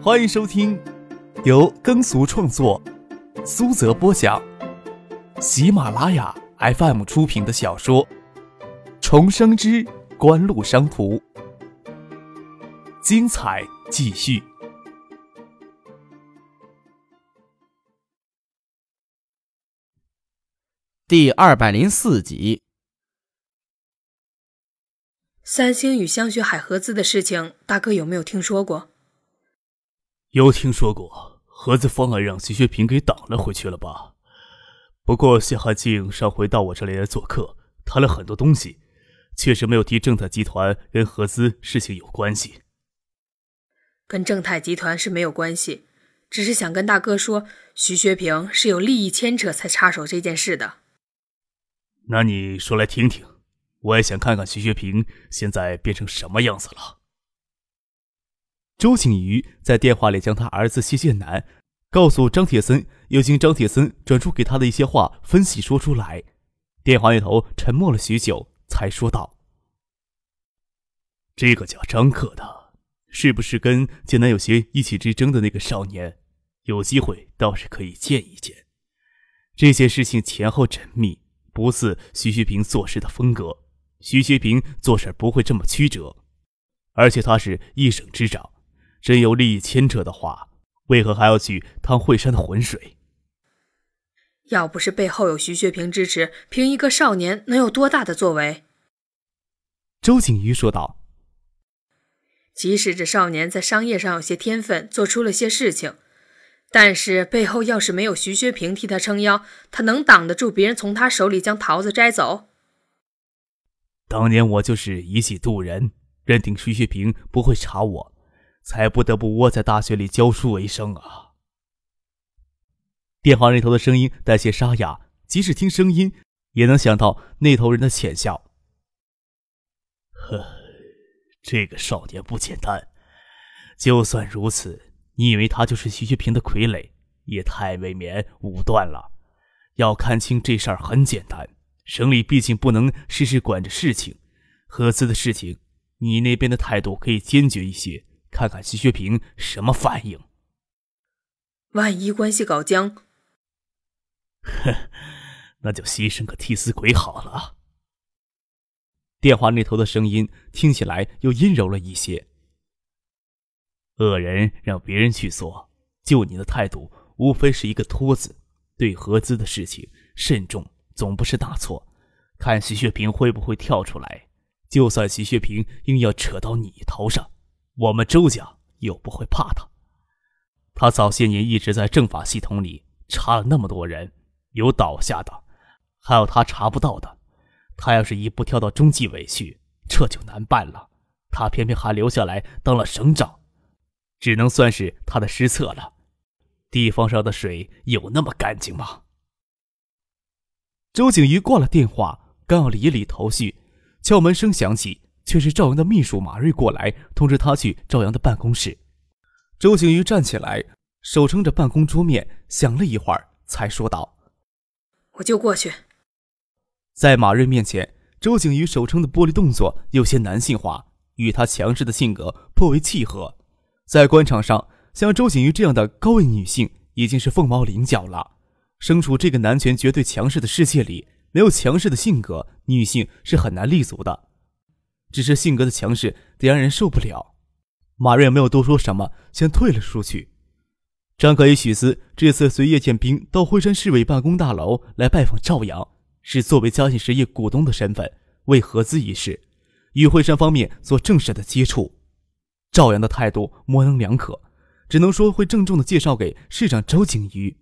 欢迎收听由耕俗创作、苏泽播讲、喜马拉雅 FM 出品的小说《重生之官路商途》，精彩继续，第二百零四集。三星与香雪海合资的事情，大哥有没有听说过？有听说过，合资方案让徐学平给挡了回去了吧？不过谢汉静上回到我这里来做客，谈了很多东西，确实没有提正泰集团跟合资事情有关系。跟正泰集团是没有关系，只是想跟大哥说，徐学平是有利益牵扯才插手这件事的。那你说来听听。我也想看看徐学平现在变成什么样子了。周景瑜在电话里将他儿子谢剑南告诉张铁森，又经张铁森转述给他的一些话分析说出来。电话那头沉默了许久，才说道：“这个叫张克的，是不是跟剑南有些一气之争的那个少年？有机会倒是可以见一见。这些事情前后缜密，不似徐学平做事的风格。”徐学平做事不会这么曲折，而且他是一省之长，真有利益牵扯的话，为何还要去趟惠山的浑水？要不是背后有徐学平支持，凭一个少年能有多大的作为？周景瑜说道：“即使这少年在商业上有些天分，做出了些事情，但是背后要是没有徐学平替他撑腰，他能挡得住别人从他手里将桃子摘走？”当年我就是以己度人，认定徐学平不会查我，才不得不窝在大学里教书为生啊。电话那头的声音带些沙哑，即使听声音，也能想到那头人的浅笑。呵，这个少年不简单。就算如此，你以为他就是徐学平的傀儡，也太未免武断了。要看清这事儿很简单。省里毕竟不能事事管着事情，合资的事情，你那边的态度可以坚决一些，看看徐学平什么反应。万一关系搞僵，哼，那就牺牲个替死鬼好了。电话那头的声音听起来又阴柔了一些。恶人让别人去做，就你的态度，无非是一个托字。对合资的事情，慎重。总不是大错，看徐学平会不会跳出来。就算徐学平硬要扯到你头上，我们周家又不会怕他。他早些年一直在政法系统里查了那么多人，有倒下的，还有他查不到的。他要是一步跳到中纪委去，这就难办了。他偏偏还留下来当了省长，只能算是他的失策了。地方上的水有那么干净吗？周景瑜挂了电话，刚要理理头绪，敲门声响起，却是赵阳的秘书马瑞过来通知他去赵阳的办公室。周景瑜站起来，手撑着办公桌面，想了一会儿，才说道：“我就过去。”在马瑞面前，周景瑜手撑的玻璃动作有些男性化，与他强势的性格颇为契合。在官场上，像周景瑜这样的高位女性已经是凤毛麟角了。身处这个男权绝对强势的世界里，没有强势的性格，女性是很难立足的。只是性格的强势得让人受不了。马瑞没有多说什么，先退了出去。张可与许思这次随叶剑兵到惠山市委办公大楼来拜访赵阳，是作为嘉信实业股东的身份，为合资一事，与惠山方面做正式的接触。赵阳的态度模棱两可，只能说会郑重的介绍给市长周景瑜。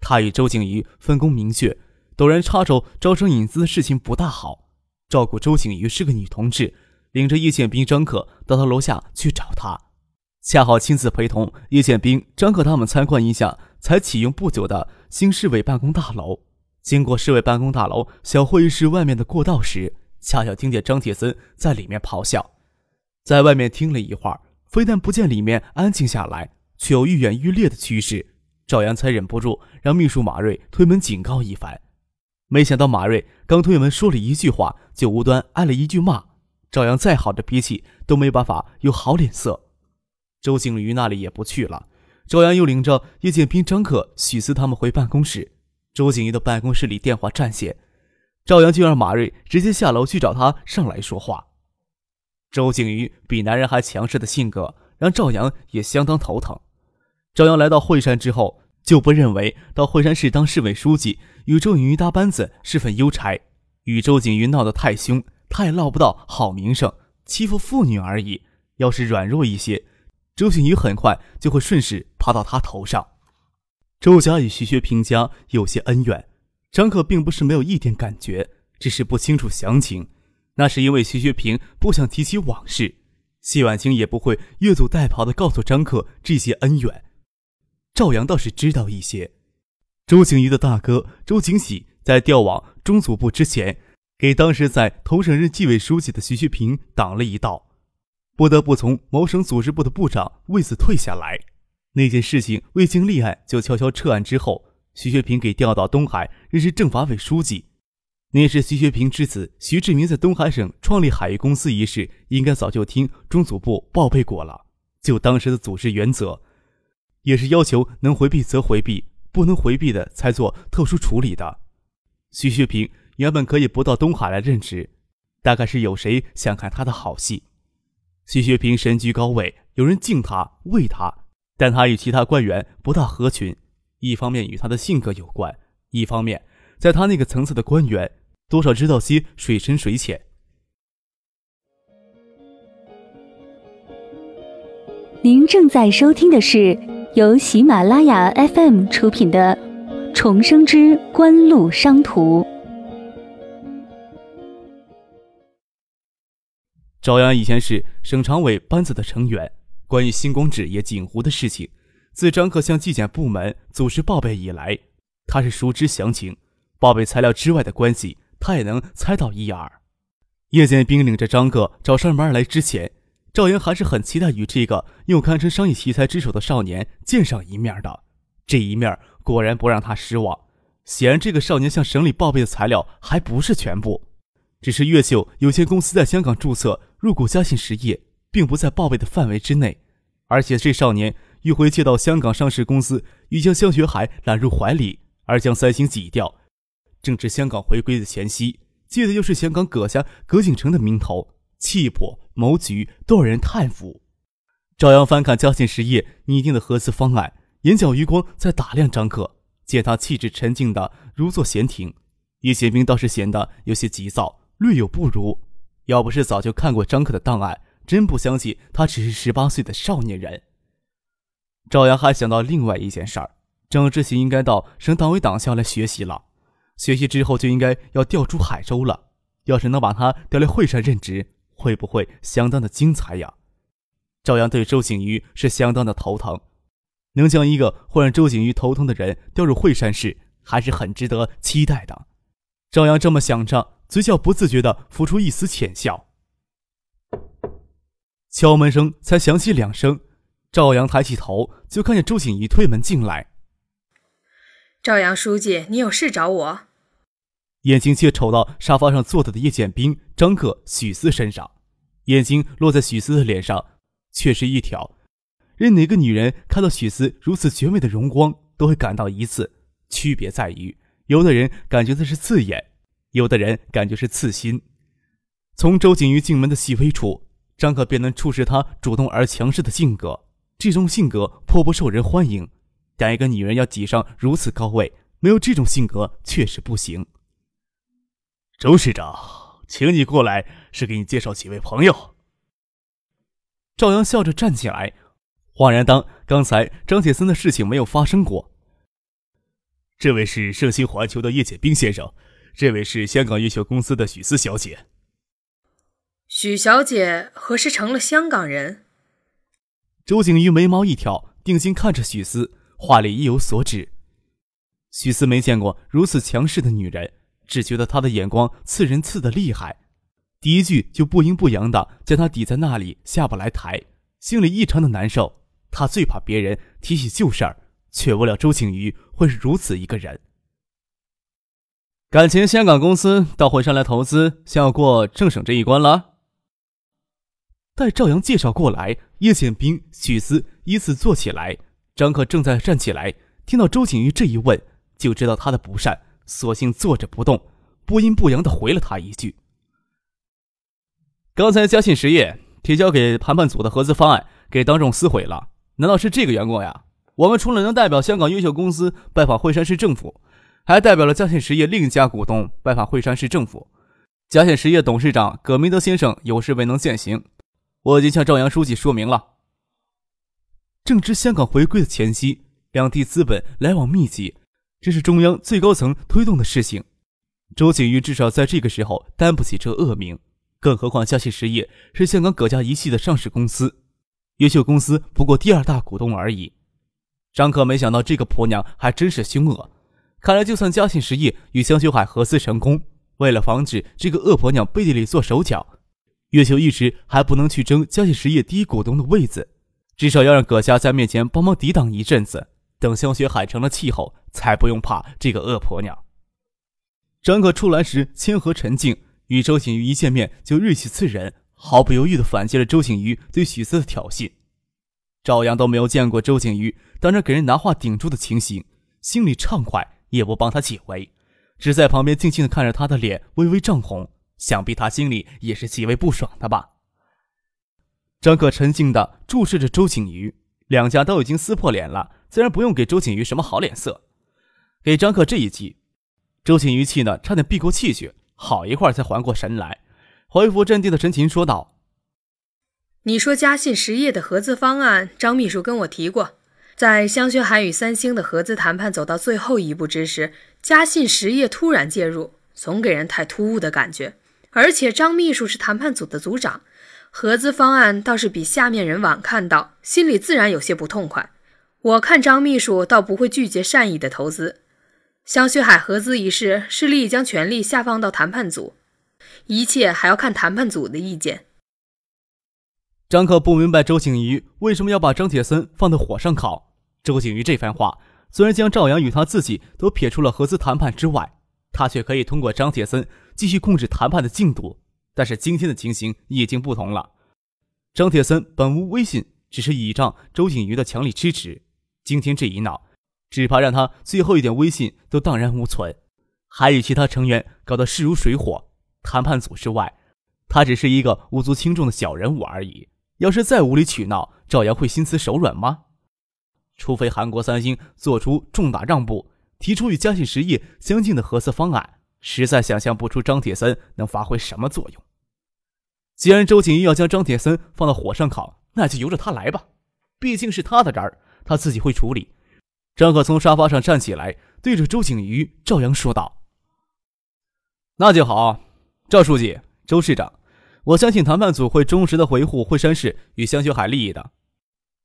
他与周景瑜分工明确，陡然插手招商引资的事情不大好。照顾周景瑜是个女同志，领着叶剑兵、张可到他楼下去找他，恰好亲自陪同叶剑兵、张可他们参观一下才启用不久的新市委办公大楼。经过市委办公大楼小会议室外面的过道时，恰巧听见张铁森在里面咆哮。在外面听了一会儿，非但不见里面安静下来，却有愈演愈烈的趋势。赵阳才忍不住让秘书马瑞推门警告一番，没想到马瑞刚推门说了一句话，就无端挨了一句骂。赵阳再好的脾气都没办法有好脸色。周景瑜那里也不去了。赵阳又领着叶剑斌、张克、许思他们回办公室。周景瑜的办公室里电话占线，赵阳就让马瑞直接下楼去找他上来说话。周景瑜比男人还强势的性格，让赵阳也相当头疼。赵阳来到惠山之后，就不认为到惠山市当市委书记与周景瑜搭班子是份优差，与周景瑜闹得太凶，他也落不到好名声，欺负妇女而已。要是软弱一些。周景瑜很快就会顺势爬到他头上。周家与徐学平家有些恩怨，张可并不是没有一点感觉，只是不清楚详情。那是因为徐学平不想提起往事，谢婉清也不会越俎代庖的告诉张克这些恩怨。赵阳倒是知道一些。周景瑜的大哥周景喜在调往中组部之前，给当时在同省任纪委书记的徐学平挡了一道。不得不从某省组织部的部长位子退下来。那件事情未经立案就悄悄撤案之后，徐学平给调到东海任是政法委书记。那时徐学平之子徐志明在东海省创立海域公司一事，应该早就听中组部报备过了。就当时的组织原则，也是要求能回避则回避，不能回避的才做特殊处理的。徐学平原本可以不到东海来任职，大概是有谁想看他的好戏。徐学平身居高位，有人敬他、畏他，但他与其他官员不大合群。一方面与他的性格有关，一方面在他那个层次的官员，多少知道些水深水浅。您正在收听的是由喜马拉雅 FM 出品的《重生之官路商途》。赵阳以前是省常委班子的成员，关于新光纸业锦湖的事情，自张克向纪检部门组织报备以来，他是熟知详情。报备材料之外的关系，他也能猜到一二。叶剑兵领着张克找上门来之前，赵阳还是很期待与这个又堪称商业奇才之首的少年见上一面的。这一面果然不让他失望。显然，这个少年向省里报备的材料还不是全部。只是越秀有限公司在香港注册入股嘉信实业，并不在报备的范围之内。而且这少年迂回借到香港上市公司，欲将香雪海揽入怀里，而将三星挤掉。正值香港回归的前夕，借的又是香港葛家葛景成的名头，气魄谋局都让人叹服。赵阳翻看嘉信实业拟定的合资方案，眼角余光在打量张克，见他气质沉静的如坐闲庭，叶宪兵倒是显得有些急躁。略有不如，要不是早就看过张克的档案，真不相信他只是十八岁的少年人。赵阳还想到另外一件事儿：张志行应该到省党委党校来学习了，学习之后就应该要调出海州了。要是能把他调来惠山任职，会不会相当的精彩呀？赵阳对周景瑜是相当的头疼，能将一个会让周景瑜头疼的人调入惠山市，还是很值得期待的。赵阳这么想着。嘴角不自觉地浮出一丝浅笑。敲门声才响起两声，赵阳抬起头，就看见周景怡推门进来。赵阳书记，你有事找我？眼睛却瞅到沙发上坐着的叶剑兵、张克、许思身上，眼睛落在许思的脸上，却是一条。任哪个女人看到许思如此绝美的容光，都会感到一次。区别在于，有的人感觉的是刺眼。有的人感觉是刺心，从周景瑜进门的细微处，张可便能触视他主动而强势的性格。这种性格颇不受人欢迎，但一个女人要挤上如此高位，没有这种性格确实不行。周市长，请你过来是给你介绍几位朋友。赵阳笑着站起来，恍然当刚才张铁森的事情没有发生过。这位是盛兴环球的叶剑兵先生。这位是香港越秀公司的许思小姐。许小姐何时成了香港人？周景瑜眉毛一挑，定睛看着许思，话里意有所指。许思没见过如此强势的女人，只觉得她的眼光刺人刺的厉害，第一句就不阴不阳的将她抵在那里下不来台，心里异常的难受。他最怕别人提起旧事儿，却不料周景瑜会是如此一个人。感情香港公司到惠山来投资，想要过政省这一关了。待赵阳介绍过来，叶宪兵、许思依次坐起来。张克正在站起来，听到周景瑜这一问，就知道他的不善，索性坐着不动，不阴不阳的回了他一句：“刚才嘉信实业提交给谈判组的合资方案，给当众撕毁了。难道是这个缘故呀？我们除了能代表香港优秀公司拜访惠山市政府，还代表了嘉信实业另一家股东拜访惠山市政府。嘉信实业董事长葛明德先生有事未能践行。”我已经向赵阳书记说明了。正值香港回归的前夕，两地资本来往密集，这是中央最高层推动的事情。周景瑜至少在这个时候担不起这恶名，更何况嘉信实业是香港葛家一系的上市公司，优秀公司不过第二大股东而已。张克没想到这个婆娘还真是凶恶，看来就算嘉信实业与香雪海合资成功，为了防止这个恶婆娘背地里做手脚。月球一直还不能去争嘉信实业第一股东的位子，至少要让葛家在面前帮忙抵挡一阵子。等香雪海成了气候，才不用怕这个恶婆娘。张可出来时谦和沉静，与周景瑜一见面就锐气刺人，毫不犹豫地反击了周景瑜对许思的挑衅。赵阳都没有见过周景瑜当着给人拿话顶住的情形，心里畅快，也不帮他解围，只在旁边静静地看着他的脸微微涨红。想必他心里也是极为不爽的吧。张可沉静地注视着周景瑜，两家都已经撕破脸了，自然不用给周景瑜什么好脸色。给张可这一击，周景瑜气得差点闭口气血，好一会儿才缓过神来，恢复镇定的神情说道：“你说嘉信实业的合资方案，张秘书跟我提过，在香雪海与三星的合资谈判走到最后一步之时，嘉信实业突然介入，总给人太突兀的感觉。”而且张秘书是谈判组的组长，合资方案倒是比下面人晚看到，心里自然有些不痛快。我看张秘书倒不会拒绝善意的投资。香雪海合资一事是力将权力下放到谈判组，一切还要看谈判组的意见。张克不明白周景瑜为什么要把张铁森放在火上烤。周景瑜这番话虽然将赵阳与他自己都撇出了合资谈判之外。他却可以通过张铁森继续控制谈判的进度，但是今天的情形已经不同了。张铁森本无威信，只是倚仗周景瑜的强力支持。今天这一闹，只怕让他最后一点威信都荡然无存，还与其他成员搞得势如水火。谈判组之外，他只是一个无足轻重的小人物而已。要是再无理取闹，赵阳会心慈手软吗？除非韩国三星做出重大让步。提出与嘉信实业相近的合资方案，实在想象不出张铁森能发挥什么作用。既然周景瑜要将张铁森放到火上烤，那就由着他来吧。毕竟是他的人儿，他自己会处理。张可从沙发上站起来，对着周景瑜、赵阳说道：“那就好，赵书记、周市长，我相信谈判组会忠实的维护惠山市与香雪海利益的。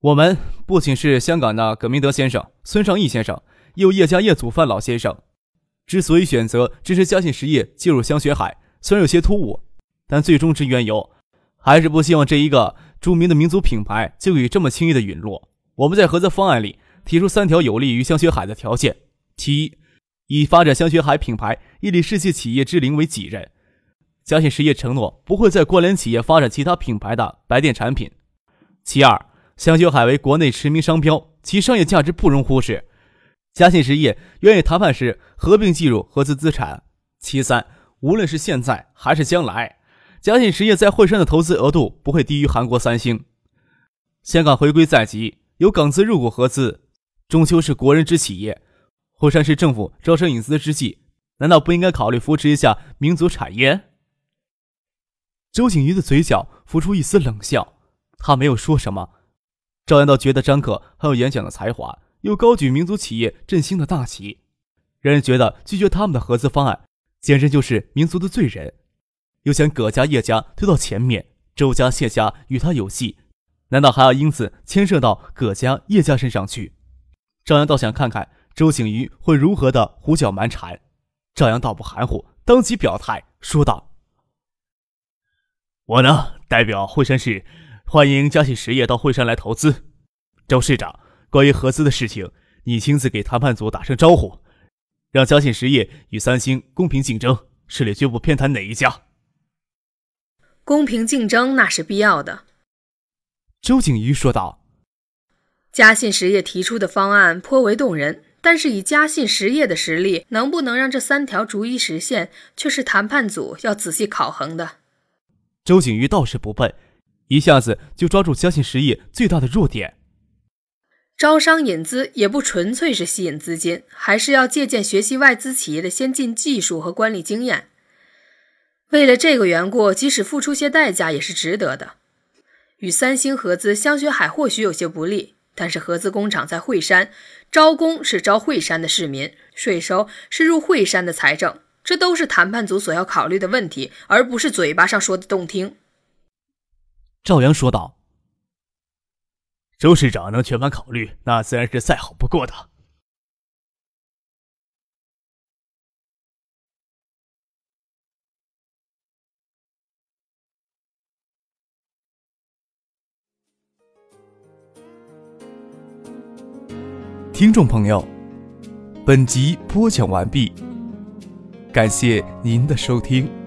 我们不仅是香港的葛明德先生、孙尚义先生。”又叶家叶祖范老先生，之所以选择支持嘉信实业进入香雪海，虽然有些突兀，但最终之缘由，还是不希望这一个著名的民族品牌就以这么轻易的陨落。我们在合作方案里提出三条有利于香雪海的条件：其一，以发展香雪海品牌屹立世界企业之林为己任，嘉信实业承诺不会在关联企业发展其他品牌的白电产品；其二，香雪海为国内驰名商标，其商业价值不容忽视。嘉信实业愿意谈判时合并计入合资资产。其三，无论是现在还是将来，嘉信实业在惠山的投资额度不会低于韩国三星。香港回归在即，有港资入股合资，终究是国人之企业。惠山市政府招商引资之际，难道不应该考虑扶持一下民族产业？周景瑜的嘴角浮出一丝冷笑，他没有说什么。赵阳倒觉得张可很有演讲的才华。又高举民族企业振兴的大旗，让人觉得拒绝他们的合资方案，简直就是民族的罪人。又将葛家、叶家推到前面，周家、谢家与他有戏，难道还要因此牵涉到葛家、叶家身上去？赵阳倒想看看周景瑜会如何的胡搅蛮缠。赵阳倒不含糊，当即表态说道：“我呢，代表惠山市，欢迎嘉信实业到惠山来投资。周市长。”关于合资的事情，你亲自给谈判组打声招呼，让嘉信实业与三星公平竞争，市里绝不偏袒哪一家。公平竞争那是必要的，周景瑜说道：“嘉信实业提出的方案颇为动人，但是以嘉信实业的实力，能不能让这三条逐一实现，却是谈判组要仔细考衡的。”周景瑜倒是不笨，一下子就抓住嘉信实业最大的弱点。招商引资也不纯粹是吸引资金，还是要借鉴学习外资企业的先进技术和管理经验。为了这个缘故，即使付出些代价也是值得的。与三星合资，香雪海或许有些不利，但是合资工厂在惠山，招工是招惠山的市民，税收是入惠山的财政，这都是谈判组所要考虑的问题，而不是嘴巴上说的动听。赵阳说道。周市长能全盘考虑，那自然是再好不过的。听众朋友，本集播讲完毕，感谢您的收听。